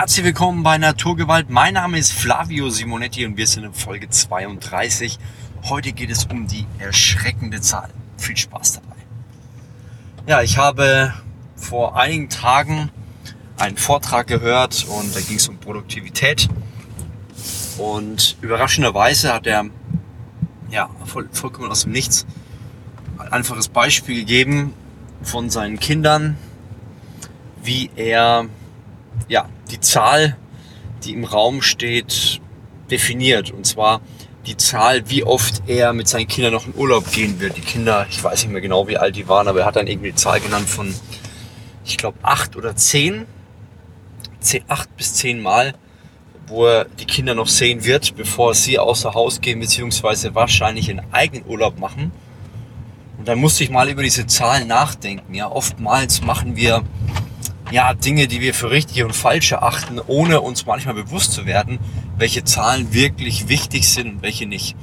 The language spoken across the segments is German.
Herzlich willkommen bei Naturgewalt. Mein Name ist Flavio Simonetti und wir sind in Folge 32. Heute geht es um die erschreckende Zahl. Viel Spaß dabei. Ja, ich habe vor einigen Tagen einen Vortrag gehört und da ging es um Produktivität. Und überraschenderweise hat er ja, voll, vollkommen aus dem Nichts ein einfaches Beispiel gegeben von seinen Kindern, wie er ja, die Zahl, die im Raum steht, definiert. Und zwar die Zahl, wie oft er mit seinen Kindern noch in Urlaub gehen wird. Die Kinder, ich weiß nicht mehr genau, wie alt die waren, aber er hat dann irgendwie die Zahl genannt von, ich glaube, acht oder zehn. zehn acht bis zehn Mal, wo er die Kinder noch sehen wird, bevor sie außer Haus gehen, beziehungsweise wahrscheinlich einen eigenen Urlaub machen. Und dann musste ich mal über diese Zahlen nachdenken. Ja, oftmals machen wir ja, Dinge, die wir für richtig und falsch erachten, ohne uns manchmal bewusst zu werden, welche Zahlen wirklich wichtig sind und welche nicht.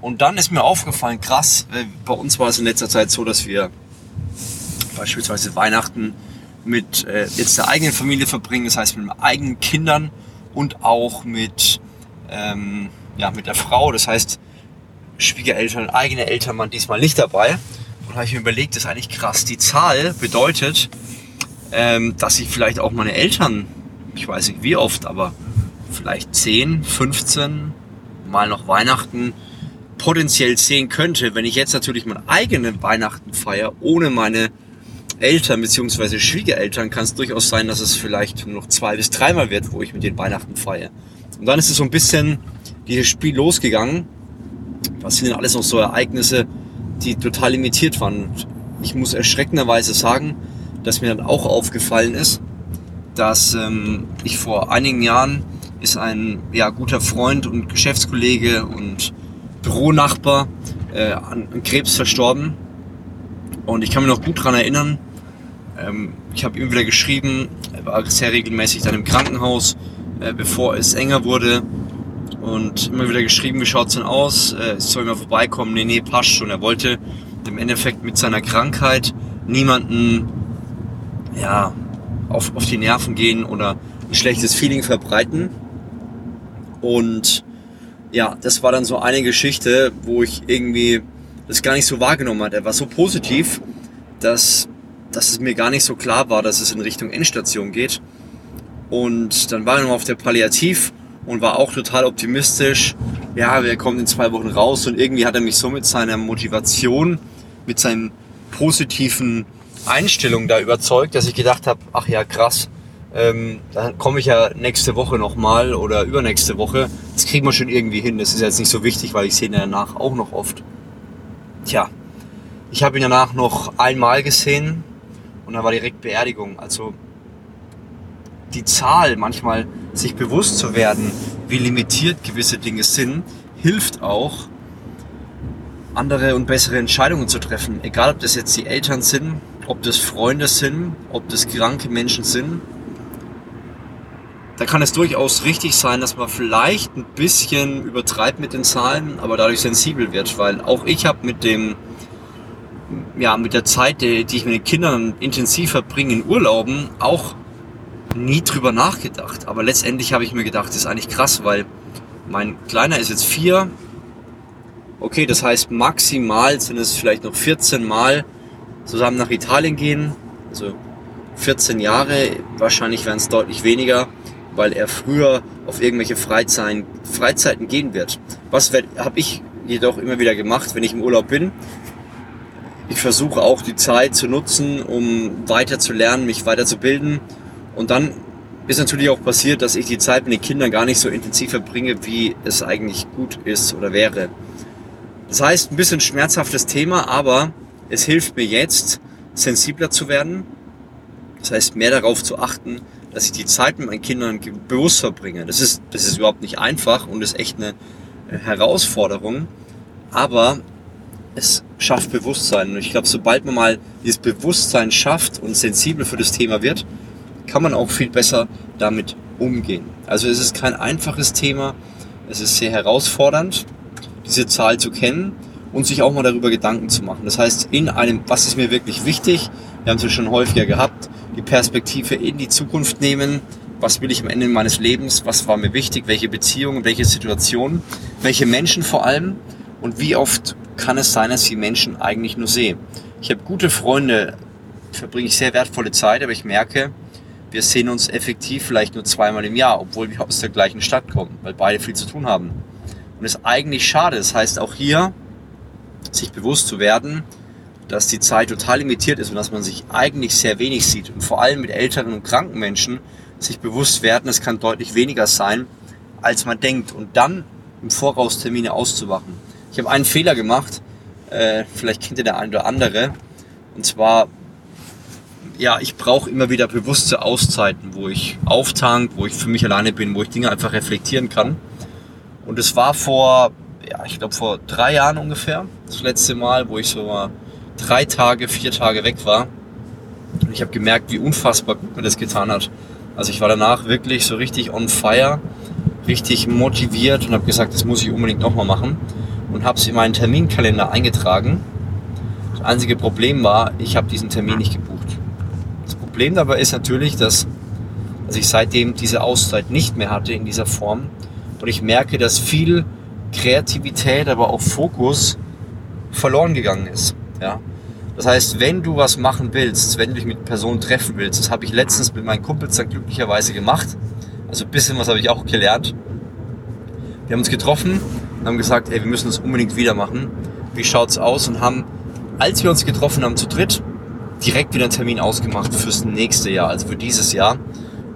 Und dann ist mir aufgefallen, krass, bei uns war es in letzter Zeit so, dass wir beispielsweise Weihnachten mit äh, jetzt der eigenen Familie verbringen, das heißt mit eigenen Kindern und auch mit, ähm, ja, mit der Frau, das heißt Schwiegereltern, eigene Eltern waren diesmal nicht dabei. Und da habe ich mir überlegt, das ist eigentlich krass. Die Zahl bedeutet, ähm, dass ich vielleicht auch meine Eltern, ich weiß nicht wie oft, aber vielleicht 10, 15 Mal noch Weihnachten potenziell sehen könnte, wenn ich jetzt natürlich mein eigenen Weihnachten feiere, ohne meine Eltern bzw. Schwiegereltern, kann es durchaus sein, dass es vielleicht nur noch zwei bis dreimal wird, wo ich mit den Weihnachten feiere. Und dann ist es so ein bisschen dieses Spiel losgegangen. Was sind denn alles noch so Ereignisse, die total limitiert waren? Und ich muss erschreckenderweise sagen, dass mir dann auch aufgefallen ist, dass ähm, ich vor einigen Jahren ist ein ja, guter Freund und Geschäftskollege und Büronachbar äh, an, an Krebs verstorben. Und ich kann mich noch gut daran erinnern, ähm, ich habe ihm wieder geschrieben, er war sehr regelmäßig dann im Krankenhaus, äh, bevor es enger wurde. Und immer wieder geschrieben, wie schaut's denn aus? Äh, soll mal vorbeikommen? Nee, nee, passt schon. Er wollte im Endeffekt mit seiner Krankheit niemanden ja, auf, auf die Nerven gehen oder ein schlechtes Feeling verbreiten. Und ja, das war dann so eine Geschichte, wo ich irgendwie das gar nicht so wahrgenommen hatte. Er war so positiv, dass, dass es mir gar nicht so klar war, dass es in Richtung Endstation geht. Und dann war er noch auf der Palliativ und war auch total optimistisch. Ja, wir kommen in zwei Wochen raus und irgendwie hat er mich so mit seiner Motivation, mit seinem positiven Einstellung da überzeugt, dass ich gedacht habe, ach ja, krass, ähm, dann komme ich ja nächste Woche nochmal oder übernächste Woche. Das kriegen wir schon irgendwie hin. Das ist jetzt nicht so wichtig, weil ich sehe ihn danach auch noch oft. Tja, ich habe ihn danach noch einmal gesehen und dann war direkt Beerdigung. Also die Zahl, manchmal sich bewusst zu werden, wie limitiert gewisse Dinge sind, hilft auch, andere und bessere Entscheidungen zu treffen. Egal, ob das jetzt die Eltern sind, ob das Freunde sind, ob das kranke Menschen sind. Da kann es durchaus richtig sein, dass man vielleicht ein bisschen übertreibt mit den Zahlen, aber dadurch sensibel wird, weil auch ich habe mit dem, ja, mit der Zeit, die, ich mit den Kindern intensiv verbringe in Urlauben, auch nie drüber nachgedacht. Aber letztendlich habe ich mir gedacht, das ist eigentlich krass, weil mein Kleiner ist jetzt vier. Okay, das heißt maximal sind es vielleicht noch 14 Mal, zusammen nach Italien gehen. Also 14 Jahre, wahrscheinlich werden es deutlich weniger, weil er früher auf irgendwelche Freizeiten, Freizeiten gehen wird. Was habe ich jedoch immer wieder gemacht, wenn ich im Urlaub bin? Ich versuche auch die Zeit zu nutzen, um weiter zu lernen, mich weiter zu bilden. Und dann ist natürlich auch passiert, dass ich die Zeit mit den Kindern gar nicht so intensiv verbringe, wie es eigentlich gut ist oder wäre. Das heißt, ein bisschen schmerzhaftes Thema, aber es hilft mir jetzt, sensibler zu werden. Das heißt, mehr darauf zu achten, dass ich die Zeit mit meinen Kindern bewusst verbringe. Das ist, das ist überhaupt nicht einfach und ist echt eine äh, Herausforderung. Aber es schafft Bewusstsein. Und ich glaube, sobald man mal dieses Bewusstsein schafft und sensibel für das Thema wird, kann man auch viel besser damit umgehen. Also es ist kein einfaches Thema. Es ist sehr herausfordernd, diese Zahl zu kennen und sich auch mal darüber Gedanken zu machen. Das heißt, in einem, was ist mir wirklich wichtig, wir haben es ja schon häufiger gehabt, die Perspektive in die Zukunft nehmen, was will ich am Ende meines Lebens, was war mir wichtig, welche Beziehungen, welche Situationen, welche Menschen vor allem und wie oft kann es sein, dass ich die Menschen eigentlich nur sehe. Ich habe gute Freunde, verbringe ich sehr wertvolle Zeit, aber ich merke, wir sehen uns effektiv vielleicht nur zweimal im Jahr, obwohl wir aus der gleichen Stadt kommen, weil beide viel zu tun haben. Und das ist eigentlich schade. Das heißt, auch hier sich bewusst zu werden, dass die Zeit total limitiert ist und dass man sich eigentlich sehr wenig sieht. Und vor allem mit älteren und kranken Menschen sich bewusst werden, es kann deutlich weniger sein, als man denkt. Und dann im Voraus Termine auszuwachen. Ich habe einen Fehler gemacht, äh, vielleicht kennt ihr der eine oder andere. Und zwar, ja, ich brauche immer wieder bewusste Auszeiten, wo ich auftank, wo ich für mich alleine bin, wo ich Dinge einfach reflektieren kann. Und es war vor, ja, ich glaube vor drei Jahren ungefähr, das letzte Mal, wo ich so drei Tage, vier Tage weg war. Und ich habe gemerkt, wie unfassbar gut mir das getan hat. Also ich war danach wirklich so richtig on fire, richtig motiviert und habe gesagt, das muss ich unbedingt nochmal machen. Und habe es in meinen Terminkalender eingetragen. Das einzige Problem war, ich habe diesen Termin nicht gebucht. Das Problem dabei ist natürlich, dass, dass ich seitdem diese Auszeit nicht mehr hatte in dieser Form. Und ich merke, dass viel Kreativität, aber auch Fokus verloren gegangen ist. Ja. Das heißt, wenn du was machen willst, wenn du dich mit Personen treffen willst, das habe ich letztens mit meinen Kumpels dann glücklicherweise gemacht. Also ein bisschen was habe ich auch gelernt. Wir haben uns getroffen und haben gesagt, ey, wir müssen das unbedingt wieder machen. Wie schaut's aus? Und haben, als wir uns getroffen haben zu dritt, direkt wieder einen Termin ausgemacht fürs nächste Jahr, also für dieses Jahr.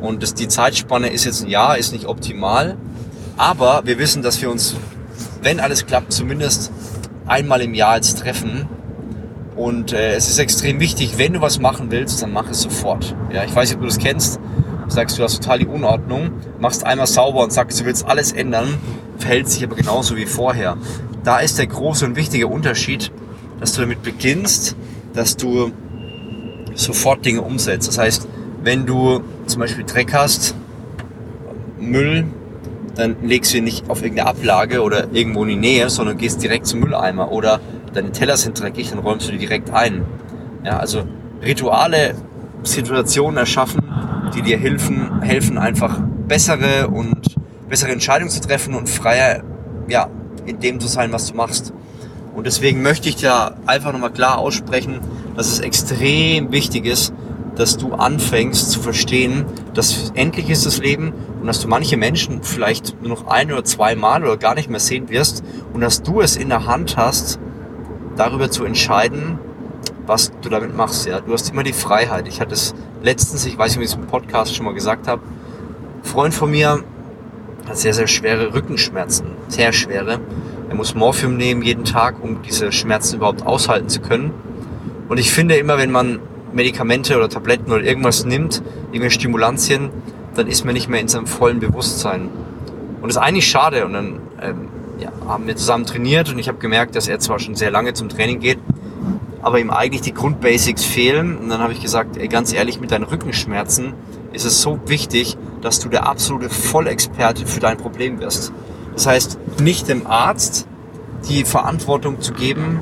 Und das, die Zeitspanne ist jetzt ein Jahr, ist nicht optimal. Aber wir wissen, dass wir uns, wenn alles klappt, zumindest einmal im Jahr jetzt treffen und äh, es ist extrem wichtig, wenn du was machen willst, dann mach es sofort. Ja, ich weiß nicht, ob du das kennst. Du sagst, du hast total die Unordnung, machst einmal sauber und sagst, du willst alles ändern, verhält sich aber genauso wie vorher. Da ist der große und wichtige Unterschied, dass du damit beginnst, dass du sofort Dinge umsetzt. Das heißt, wenn du zum Beispiel Dreck hast, Müll, dann legst du ihn nicht auf irgendeine Ablage oder irgendwo in die Nähe, sondern gehst direkt zum Mülleimer oder deine Teller sind dreckig, dann räumst du die direkt ein. Ja, also Rituale, Situationen erschaffen, die dir helfen, helfen einfach bessere und bessere Entscheidungen zu treffen und freier, ja, in dem zu sein, was du machst. Und deswegen möchte ich dir einfach nochmal klar aussprechen, dass es extrem wichtig ist, dass du anfängst zu verstehen, dass endlich ist das Leben und dass du manche Menschen vielleicht nur noch ein oder zwei Mal oder gar nicht mehr sehen wirst und dass du es in der Hand hast, darüber zu entscheiden, was du damit machst. Ja, du hast immer die Freiheit. Ich hatte es letztens, ich weiß nicht, ob ich es im Podcast schon mal gesagt habe, ein Freund von mir hat sehr, sehr schwere Rückenschmerzen, sehr schwere. Er muss Morphium nehmen jeden Tag, um diese Schmerzen überhaupt aushalten zu können. Und ich finde immer, wenn man Medikamente oder Tabletten oder irgendwas nimmt, irgendwelche Stimulantien, dann ist man nicht mehr in seinem vollen Bewusstsein. Und das ist eigentlich schade. Und dann ähm, ja, haben wir zusammen trainiert und ich habe gemerkt, dass er zwar schon sehr lange zum Training geht, aber ihm eigentlich die Grundbasics fehlen. Und dann habe ich gesagt, ey, ganz ehrlich, mit deinen Rückenschmerzen ist es so wichtig, dass du der absolute Vollexperte für dein Problem wirst. Das heißt, nicht dem Arzt die Verantwortung zu geben,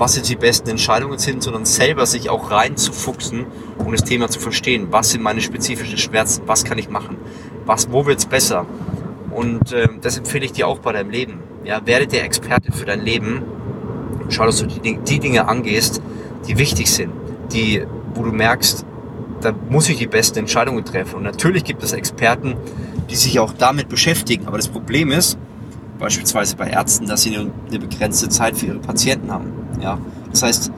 was jetzt die besten Entscheidungen sind, sondern selber sich auch reinzufuchsen, um das Thema zu verstehen. Was sind meine spezifischen Schmerzen? Was kann ich machen? Was, wo wird's besser? Und äh, das empfehle ich dir auch bei deinem Leben. Ja, werde der Experte für dein Leben. Schau, dass du die, die Dinge angehst, die wichtig sind, die, wo du merkst, da muss ich die besten Entscheidungen treffen. Und natürlich gibt es Experten, die sich auch damit beschäftigen. Aber das Problem ist, beispielsweise bei Ärzten, dass sie eine begrenzte Zeit für ihre Patienten haben. Ja, das heißt,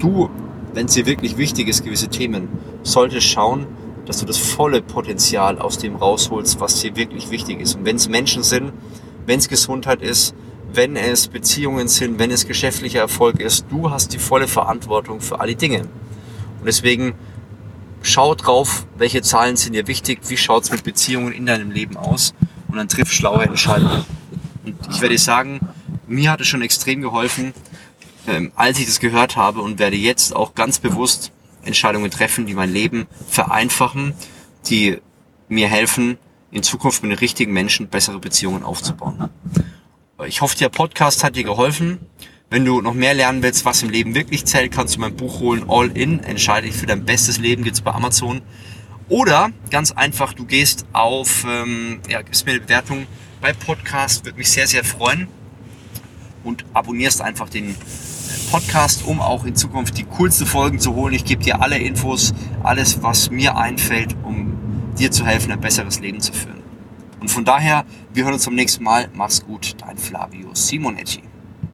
du, wenn es dir wirklich wichtig ist, gewisse Themen, solltest schauen, dass du das volle Potenzial aus dem rausholst, was dir wirklich wichtig ist. Und wenn es Menschen sind, wenn es Gesundheit ist, wenn es Beziehungen sind, wenn es geschäftlicher Erfolg ist, du hast die volle Verantwortung für alle Dinge. Und deswegen schau drauf, welche Zahlen sind dir wichtig, wie schaut es mit Beziehungen in deinem Leben aus und dann triff schlaue Entscheidungen. Und ich werde sagen, mir hat es schon extrem geholfen, ähm, als ich das gehört habe und werde jetzt auch ganz bewusst Entscheidungen treffen, die mein Leben vereinfachen, die mir helfen, in Zukunft mit den richtigen Menschen bessere Beziehungen aufzubauen. Ich hoffe, der Podcast hat dir geholfen. Wenn du noch mehr lernen willst, was im Leben wirklich zählt, kannst du mein Buch holen, All In, entscheide dich für dein bestes Leben, gibt's bei Amazon. Oder ganz einfach, du gehst auf, ähm, ja, gibst mir eine Bewertung bei Podcast, würde mich sehr, sehr freuen. Und abonnierst einfach den Podcast, um auch in Zukunft die coolsten Folgen zu holen. Ich gebe dir alle Infos, alles, was mir einfällt, um dir zu helfen, ein besseres Leben zu führen. Und von daher, wir hören uns zum nächsten Mal. Mach's gut, dein Flavio Simonetti.